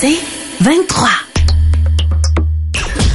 C'est 23.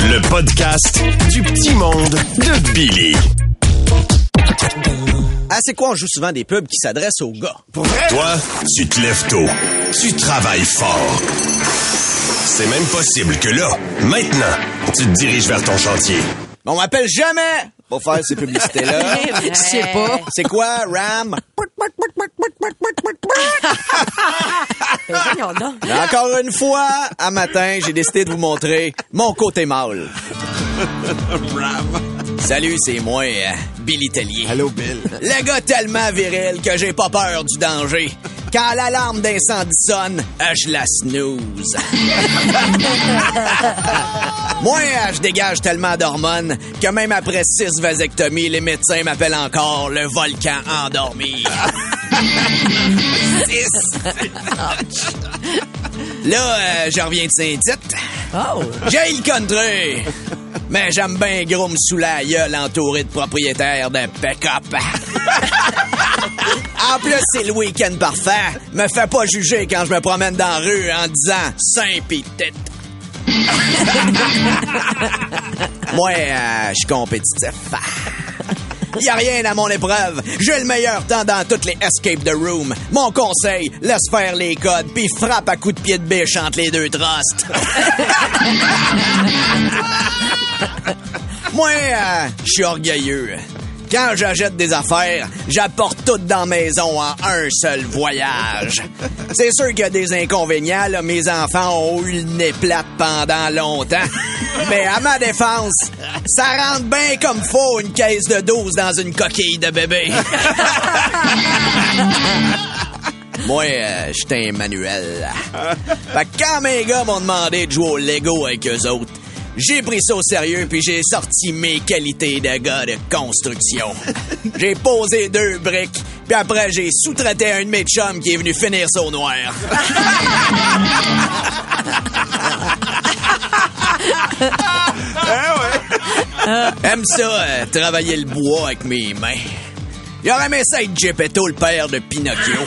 Le podcast du petit monde de Billy. Ah, c'est quoi? On joue souvent des pubs qui s'adressent aux gars? Pour vrai? Toi, tu te lèves tôt. Tu travailles fort. C'est même possible que là, maintenant, tu te diriges vers ton chantier. On m'appelle jamais pour faire ces publicités-là. Je sais pas. C'est quoi, Ram? Voyons donc. Mais Encore une fois, à matin, j'ai décidé de vous montrer mon côté mâle. Salut, c'est moi, euh, Billy Tellier. Allô, Bill. Le gars tellement viril que j'ai pas peur du danger. Quand l'alarme d'incendie sonne, je la snooze. Moi, euh, je dégage tellement d'hormones que même après six vasectomies, les médecins m'appellent encore le volcan endormi. Là, euh, je reviens de Saint-Tite. Oh. J'ai le country. Mais j'aime bien gros me sous la gueule entouré de propriétaires de pick-up. en plus, c'est le week-end parfait. Me fais pas juger quand je me promène dans la rue en disant Saint pis tête. Moi, euh, je suis compétitif. Y a rien à mon épreuve. J'ai le meilleur temps dans toutes les escape the room. Mon conseil, laisse faire les codes puis frappe à coups de pied de biche entre les deux trusts. Moi, euh, je suis orgueilleux. Quand j'achète des affaires, j'apporte tout dans la maison en un seul voyage. C'est sûr qu'il y a des inconvénients. Mes enfants ont eu le nez plate pendant longtemps. Mais à ma défense, ça rentre bien comme faut une caisse de 12 dans une coquille de bébé. Moi, euh, j'étais un manuel. Fait que quand mes gars m'ont demandé de jouer au Lego avec eux autres, j'ai pris ça au sérieux puis j'ai sorti mes qualités de gars de construction. J'ai posé deux briques, puis après j'ai sous-traité un de mes chums qui est venu finir ça au noir. Aime ça, euh, travailler le bois avec mes mains. J'aurais aimé ça être Geppetto, le père de Pinocchio.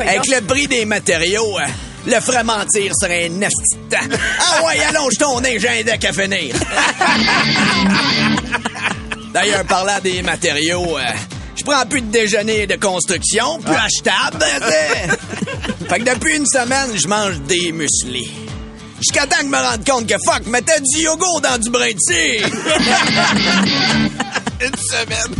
avec le prix des matériaux, euh, le ferait mentir serait un temps. Ah ouais, allonge ton nez, j'ai un deck à finir. D'ailleurs, parlant des matériaux, euh, je prends plus de déjeuner de construction, plus achetable. tu sais. fait que depuis une semaine, je mange des muesli. Jusqu'à temps que je me rende compte que fuck, mettais du yogourt dans du brin de cire. Une semaine.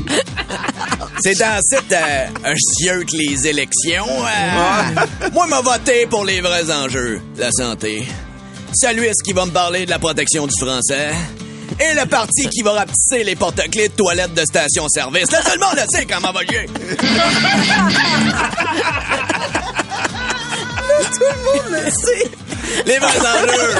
C'est ensuite, euh, je sieux que les élections. euh, moi, m'a voté pour les vrais enjeux. La santé. Celui est-ce qui va me parler de la protection du français. Et le parti qui va rapetisser les porte-clés de toilettes de station-service. Là, tout le monde le sait comment va jouer. Les vrais enjeux.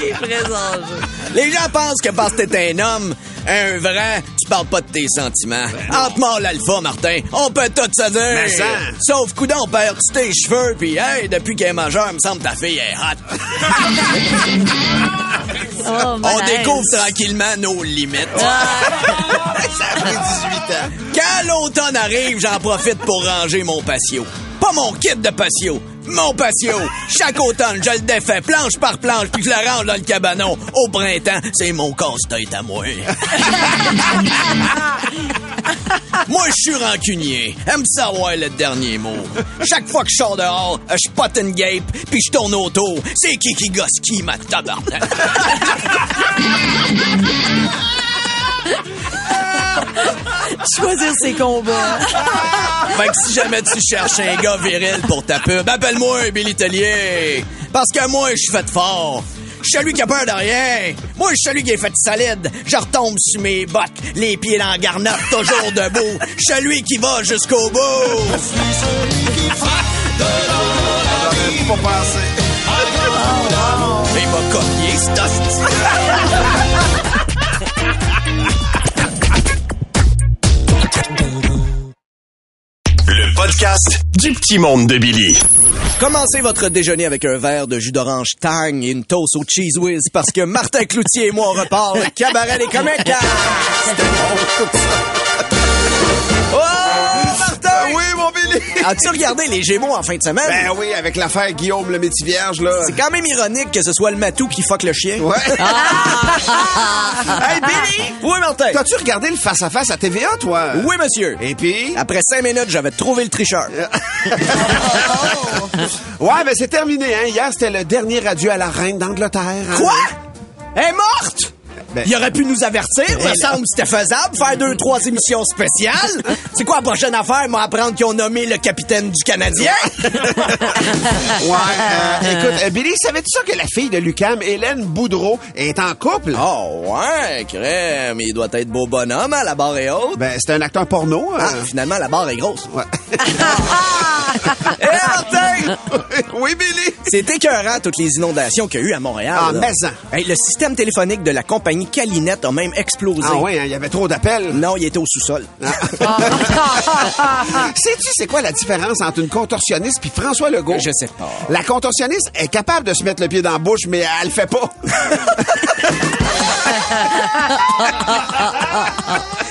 Les vrais enjeux. Les gens pensent que parce que t'es un homme, un vrai, tu parles pas de tes sentiments. Entre mort l'alpha, Martin, on peut tout se dire. Mais ça. Sauf coudon, perds-tu tes cheveux, puis hey, depuis qu'elle est majeure, il me semble que ta fille est hot. Oh, On découvre tranquillement nos limites. Ça a pris 18 ans. Quand l'automne arrive, j'en profite pour ranger mon patio. Pas mon kit de patio, mon patio. Chaque automne, je le défais planche par planche, puis je le range dans le cabanon. Au printemps, c'est mon casse-tête à moi. moi, je suis rancunier. Aime savoir le dernier mot. Chaque fois que je sors dehors, je pote une gape, puis je tourne autour. C'est qui qui gosse qui, ma tabarnak? Choisir ses combats. Fait que si jamais tu cherches un gars viril pour ta pub, appelle-moi Billy Tellier. Parce que moi, je suis fait fort. Je suis celui qui a peur de rien. Moi, je suis celui qui est fait solide. Je retombe sur mes bottes, les pieds dans la garnotte, toujours debout. Je suis celui qui va jusqu'au bout. J'aurais pas pensé. Il m'a copié, cet podcast du petit monde de Billy. Commencez votre déjeuner avec un verre de jus d'orange Tang et une toast au cheese whiz parce que Martin Cloutier et moi on repart le cabaret des comiques. Oh, Martin! Ah oui, mon Billy! As-tu regardé les Gémeaux en fin de semaine? Ben oui, avec l'affaire Guillaume le métier vierge, là. C'est quand même ironique que ce soit le matou qui fuck le chien. Ouais. Hey, Billy! Oui, Martin! T'as-tu regardé le face-à-face à TVA, toi? Oui, monsieur. Et puis? Après cinq minutes, j'avais trouvé le tricheur. Ouais, ben c'est terminé, hein. Hier, c'était le dernier adieu à la reine d'Angleterre. hein. Quoi? Elle est morte? Ben- Il aurait pu nous avertir. Il me Ben, semble que c'était faisable, faire deux, trois émissions spéciales. C'est quoi la prochaine affaire? Moi, apprendre qu'ils ont nommé le capitaine du Canadien? Ouais, euh, écoute, euh, Billy, savais-tu ça que la fille de Lucam, Hélène Boudreau, est en couple? oh, ouais, crème. Il doit être beau bonhomme, hein, la barre est haute. Ben, c'est un acteur porno. Ah, euh. finalement, la barre est grosse. Ouais. Hé, Martin! oui, Billy! C'est écœurant, toutes les inondations qu'il y a eu à Montréal. Ah, mais. Hey, le système téléphonique de la compagnie Calinette a même explosé. Ah ouais, hein, il y avait trop d'appels. Non, il était au sous-sol. Sais-tu c'est quoi la différence entre une contorsionniste puis François Legault? Je sais pas. La contorsionniste est capable de se mettre le pied dans la bouche, mais elle le fait pas.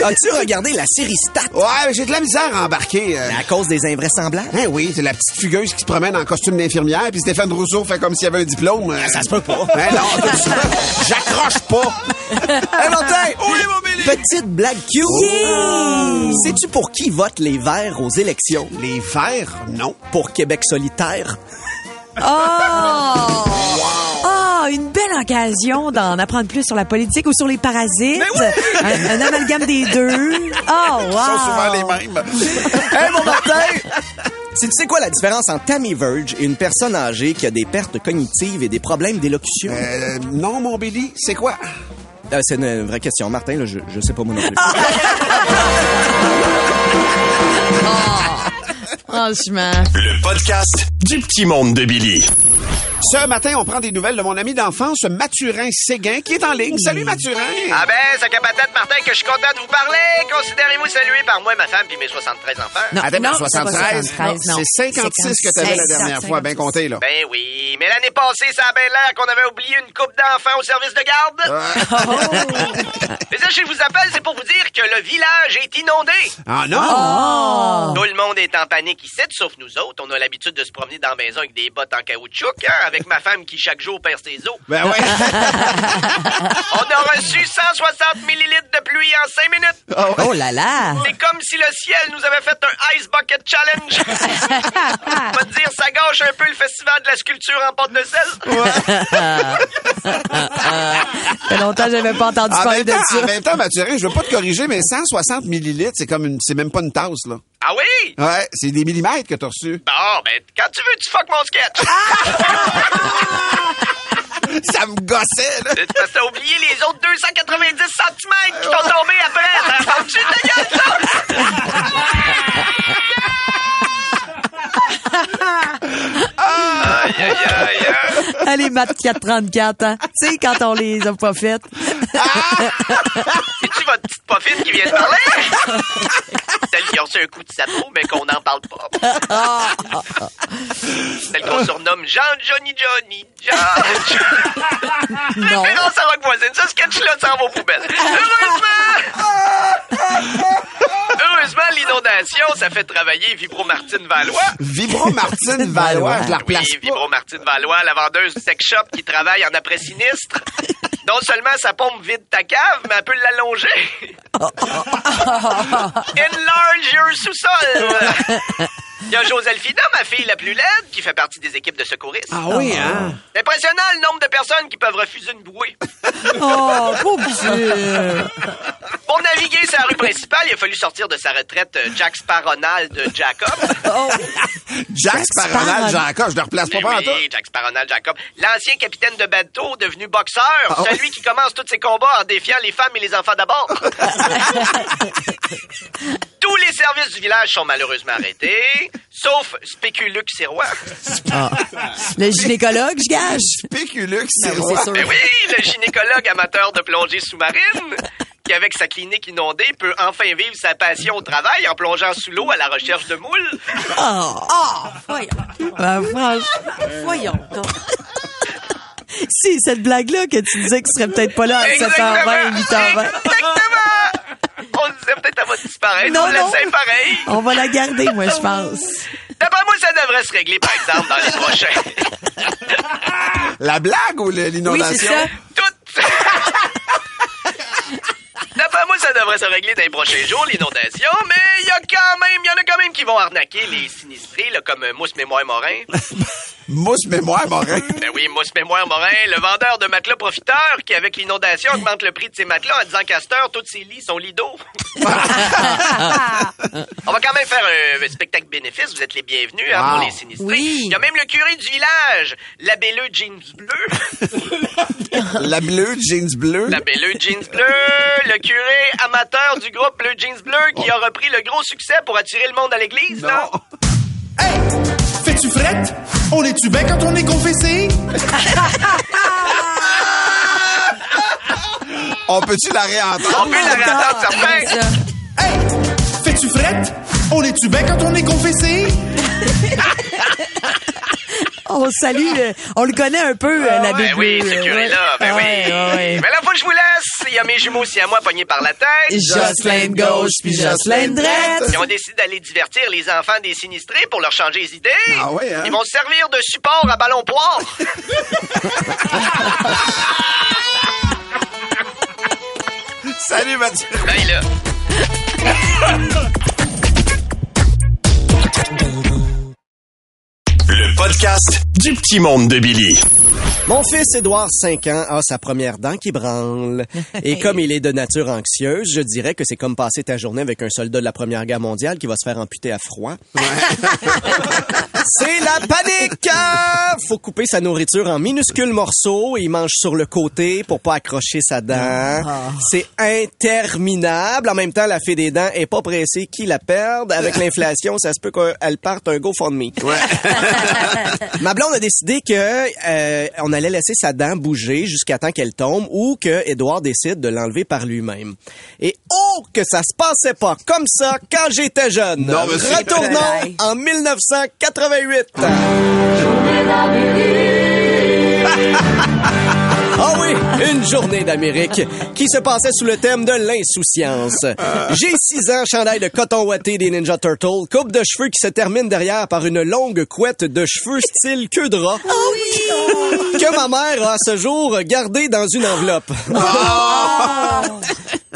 As-tu regardé la série Stat? Ouais, j'ai de la misère à embarquer. euh. À cause des invraisemblables? Hein, oui, c'est la petite fugueuse qui se promène en costume d'infirmière, puis Stéphane Rousseau fait comme s'il avait un diplôme. euh. Ça se peut pas. Hein, non, tout ça, j'accroche pas. Hé, Martin! Oui, mon Billy! Petite blague cute! Sais-tu pour qui votent les Verts aux élections? Les verts, non. Pour Québec solitaire? Oh! Oh, d'en apprendre plus sur la politique ou sur les parasites. un, un amalgame des deux. Oh, wow! Ils sont souvent les mêmes. Hé, mon Martin! Tu sais quoi la différence entre Tammy Verge et une personne âgée qui a des pertes cognitives et des problèmes d'élocution? Euh, non, mon Billy, c'est quoi? Euh, c'est une vraie question. Martin, là, je, je sais pas moi non plus. Franchement. Le podcast du petit monde de Billy. Ce matin, on prend des nouvelles de mon ami d'enfance, Mathurin Séguin, qui est en ligne. Salut, Mathurin! Ah ben, c'est qu'à peut-être, Martin, que je suis content de vous parler. Considérez-vous salué par moi, ma femme puis mes 73 enfants. Non, Attends, non, mais 73, c'est pas 73, non. c'est 56 que t'avais la dernière fois, bien compté, là. Ben oui, mais l'année passée, ça a bien l'air qu'on avait oublié une coupe d'enfants au service de garde. Mais ça, je vous appelle, c'est pour vous dire que le village est inondé. Ah non? Oh! Tout le monde est en panique ici, sauf nous autres. On a l'habitude de se promener dans la maison avec des bottes en caoutchouc, hein, avec ma femme qui chaque jour perd ses os. Ben ouais. On a reçu 160 millilitres de pluie en 5 minutes. Oh là là! C'est comme si le ciel nous avait fait un Ice Bucket Challenge. On va te dire, ça gâche un peu le festival de la sculpture en pâte de sel. Ça fait longtemps que j'avais pas entendu En parler même, de temps, en ça. même temps, Mathurin, je veux pas te corriger, mais 160 millilitres, c'est comme une, c'est même pas une tasse, là. Ah oui? Ouais, c'est des millimètres que t'as reçus. Bon, ben, quand tu veux, tu fuck mon sketch. Ça me gossait, là. T'as oublié les autres 290 cm qui t'ont tombé après. Ça tu ta gueule, ça? Aïe, aïe, aïe, aïe. Allez, Matt 434, hein. Tu sais, quand on les a pas faites. C'est-tu votre petite poffine qui vient de parler? Celle qui a reçu un coup de sabot, mais qu'on n'en parle pas. Celle qu'on surnomme Jean-Johnny Johnny. Jean... Non. Référence à Rock Voisine. Ce sketch-là s'en va aux poubelles. Heureusement, ça fait travailler Vibro Martine Valois. Vibro Martine Valois, je la replace Oui, pas. Vibro Martine Valois, la vendeuse du sex shop qui travaille en après-sinistre. Non seulement sa pompe vide ta cave, mais elle peut l'allonger. Enlarge your sous-sol. Il y a Joselphina, ma fille la plus laide, qui fait partie des équipes de secouristes. Ah oui, hein? C'est impressionnant le nombre de personnes qui peuvent refuser une bouée. Oh, pauvre. Pour naviguer sur la rue principale, il a fallu sortir de sa retraite euh, Jack Sparronald de Jacob. Oh. Jack Sparronald Sparron. Jacob, je le replace pas Ben pas en oui. Jack Sparronald Jacob. L'ancien capitaine de bateau devenu boxeur. Ah ouais. celui qui commence tous ses combats en défiant les femmes et les enfants d'abord. Tous les services du village sont malheureusement arrêtés, sauf Spéculux Sirois. Le gynécologue, je gage. Péculux, c'est Ben sûr. Ben oui, le gynécologue amateur de plongée sous-marine, qui avec sa clinique inondée peut enfin vivre sa passion au travail en plongeant sous l'eau à la recherche de moules. Oh, oh, voyons. Ben, franchement, voyons donc. Si, cette blague-là que tu disais que tu serais peut-être pas là à 7h20, 8h20. Exactement! On disait peut-être à va disparaître. Non, on non. pareil. On va la garder, moi, je pense. D'après moi, ça devrait se régler, par exemple, dans les prochains. La blague ou le- Oui, l'inondation? c'est ça. Tout. D'après moi, ça devrait se régler dans les prochains jours, l'inondation, mais il y a quand même, il y en a quand même qui vont arnaquer les sinistrés, là, comme euh, Mousse Mémoire Morin. Mousse mémoire, Morin. Ben oui, Mousse Mémoire Morin, le vendeur de matelas profiteur qui, avec l'inondation, augmente le prix de ses matelas en disant qu'à cette heure, tous ses lits sont lits d'eau. On va quand même faire un, spectacle bénéfice. Vous êtes les bienvenus hein, Wow. pour les sinistrés. Oui. Il y a même le curé du village, la belleux jeans bleu. La bleue, jeans bleu. La belleux jeans bleu, le curé amateur du groupe Le Jeans Bleu qui a repris le gros succès pour attirer le monde à l'église, là. Non? Hey! Fais-tu frette? On est-tu bien quand on est confessé? On peut-tu la réentendre? On peut la réentendre, certain. Hey! Fais-tu frette? On est-tu bien quand on est confessé? On salue, euh, on le connaît un peu, euh, la Ben bébé. oui, ce curé-là, ben oui. Ouais, ouais, ouais. Mais là, faut que je vous laisse. Il y a mes jumeaux aussi à moi pognés par la tête. Jocelyn de gauche puis Jocelyn de droite. Ils ont décidé d'aller divertir les enfants des sinistrés pour leur changer les idées. Ah ouais, hein? Ils vont se servir de support à ballon poire. Salut, Mathieu. Ben là. Podcast du petit monde de Billy. Mon fils Édouard, 5 ans, a sa première dent qui branle. Et comme il est de nature anxieuse, je dirais que c'est comme passer ta journée avec un soldat de la Première Guerre mondiale qui va se faire amputer à froid. c'est la panique! Ah! Faut couper sa nourriture en minuscules morceaux et il mange sur le côté pour pas accrocher sa dent. C'est interminable. En même temps, la fée des dents est pas pressée qu'il la perde. Avec l'inflation, ça se peut qu'elle parte un GoFundMe. Ma blonde a décidé que euh, on allait laisser sa dent bouger jusqu'à temps qu'elle tombe ou que Edouard décide de l'enlever par lui-même. Et oh que ça se passait pas comme ça quand j'étais jeune. Non. Retournons en 1988. Ah oui, une journée d'Amérique qui se passait sous le thème de l'insouciance. J'ai six ans, chandail de coton ouaté des Ninja Turtles, coupe de cheveux qui se termine derrière par une longue couette de cheveux style queue de rat. Que ma mère a à ce jour gardé dans une enveloppe.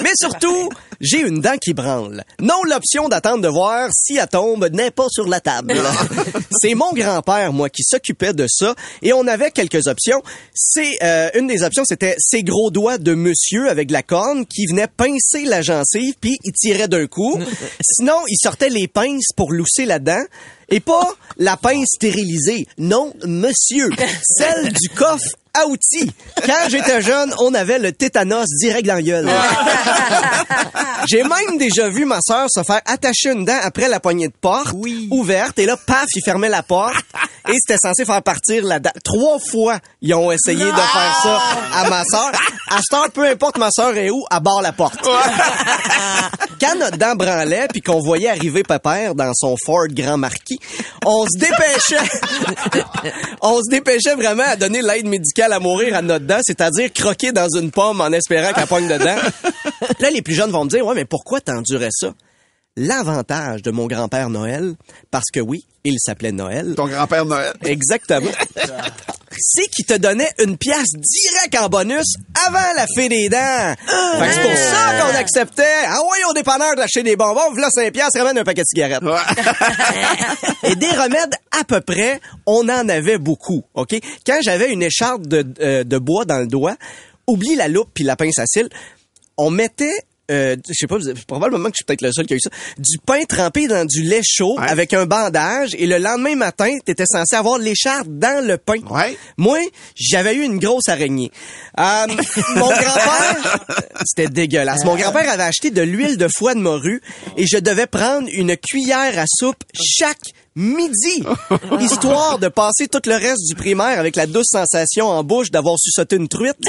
Mais surtout, j'ai une dent qui branle. Non l'option d'attendre de voir si elle tombe n'est pas sur la table. C'est mon grand-père, moi, qui s'occupait de ça. Et on avait quelques options. C'est euh, Une des options, c'était ces gros doigts de monsieur avec de la corne qui venait pincer la gencive, puis il tirait d'un coup. Sinon, il sortait les pinces pour lousser la dent. Et pas la pince stérilisée. Non, monsieur. Celle du coffre à outils. Quand j'étais jeune, on avait le tétanos direct dans la gueule. J'ai même déjà vu ma sœur se faire attacher une dent après la poignée de porte ouverte et là, paf, il fermait la porte et c'était censé faire partir la dent. Trois fois, ils ont essayé de faire ça à ma sœur. À cette heure, peu importe ma sœur est où, à barre la porte. Quand notre dent branlait puis qu'on voyait arriver Pépère dans son Ford Grand Marquis, on se dépêchait. on se dépêchait vraiment à donner l'aide médicale à mourir à notre dent, c'est-à-dire croquer dans une pomme en espérant qu'elle pogne dedans. Là, les plus jeunes vont me dire, ouais, mais pourquoi t'endurais ça? L'avantage de mon grand-père Noël, parce que oui, il s'appelait Noël. Ton grand-père Noël. Exactement. c'est qu'il te donnait une pièce direct en bonus avant la fée des dents. Fait que c'est pour ça qu'on acceptait. Ah oui, au dépanneur d'acheter des bonbons, voilà 5 piastres, ramène un paquet de cigarettes. Et des remèdes à peu près, on en avait beaucoup, OK? Quand j'avais une écharpe de, euh, de bois dans le doigt, oublie la loupe puis la pince à cils, on mettait euh, je sais pas, probablement que je suis peut-être le seul qui a eu ça, du pain trempé dans du lait chaud avec un bandage et le lendemain matin, t'étais censé avoir l'écharpe dans le pain. Ouais. Moi, j'avais eu une grosse araignée. Euh, mon grand-père, c'était dégueulasse. Mon grand-père avait acheté de l'huile de foie de morue et je devais prendre une cuillère à soupe chaque midi, histoire de passer tout le reste du primaire avec la douce sensation en bouche d'avoir su sauter une truite.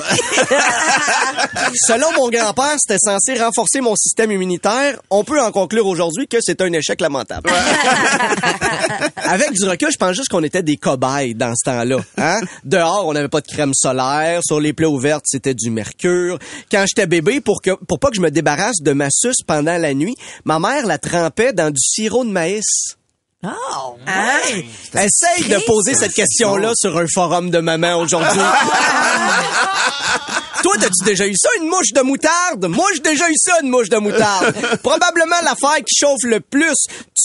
Selon mon grand-père, c'était censé renforcer mon système immunitaire. On peut en conclure aujourd'hui que c'est un échec lamentable. Avec du recul, je pense juste qu'on était des cobayes dans ce temps-là. Hein? Dehors, on n'avait pas de crème solaire. Sur les plaies ouvertes, c'était du mercure. Quand j'étais bébé, pour que pour pas que je me débarrasse de ma suce pendant la nuit, ma mère la trempait dans du sirop de maïs. Oh, Hein? Essaye de poser cette question-là sur un forum de maman aujourd'hui. Toi, t'as-tu déjà eu ça, une mouche de moutarde? Moi, j'ai déjà eu ça, une mouche de moutarde. Probablement l'affaire qui chauffe le plus.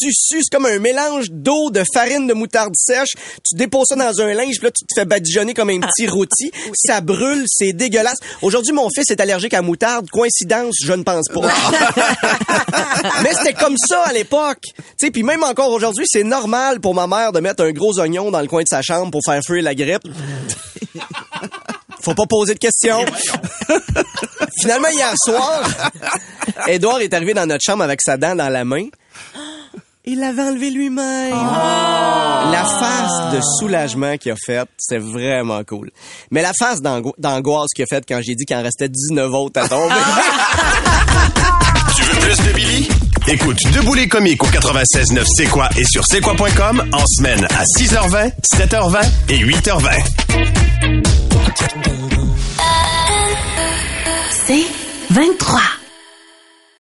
Tu suces comme un mélange d'eau, de farine de moutarde sèche. Tu déposes ça dans un linge, puis là, tu te fais badigeonner comme un petit rôti. Ça brûle, c'est dégueulasse. Aujourd'hui, mon fils est allergique à moutarde. Coïncidence, je ne pense pas. Mais c'était comme ça à l'époque. Tu sais, puis même encore aujourd'hui, c'est normal pour ma mère de mettre un gros oignon dans le coin de sa chambre pour faire fuir la grippe. Faut pas poser de questions. Finalement, hier soir, Edouard est arrivé dans notre chambre avec sa dent dans la main. Il l'avait enlevé lui-même. La face de soulagement qu'il a faite, c'est vraiment cool. Mais la face d'ango- d'angoisse qu'il a faite quand j'ai dit qu'il en restait 19 autres à tomber. Tu veux plus de Billy? Écoute Debout les comiques au 96.9 C'est quoi et sur c'est quoi.com en semaine à 6h20, 7h20 et 8h20. C'est 23.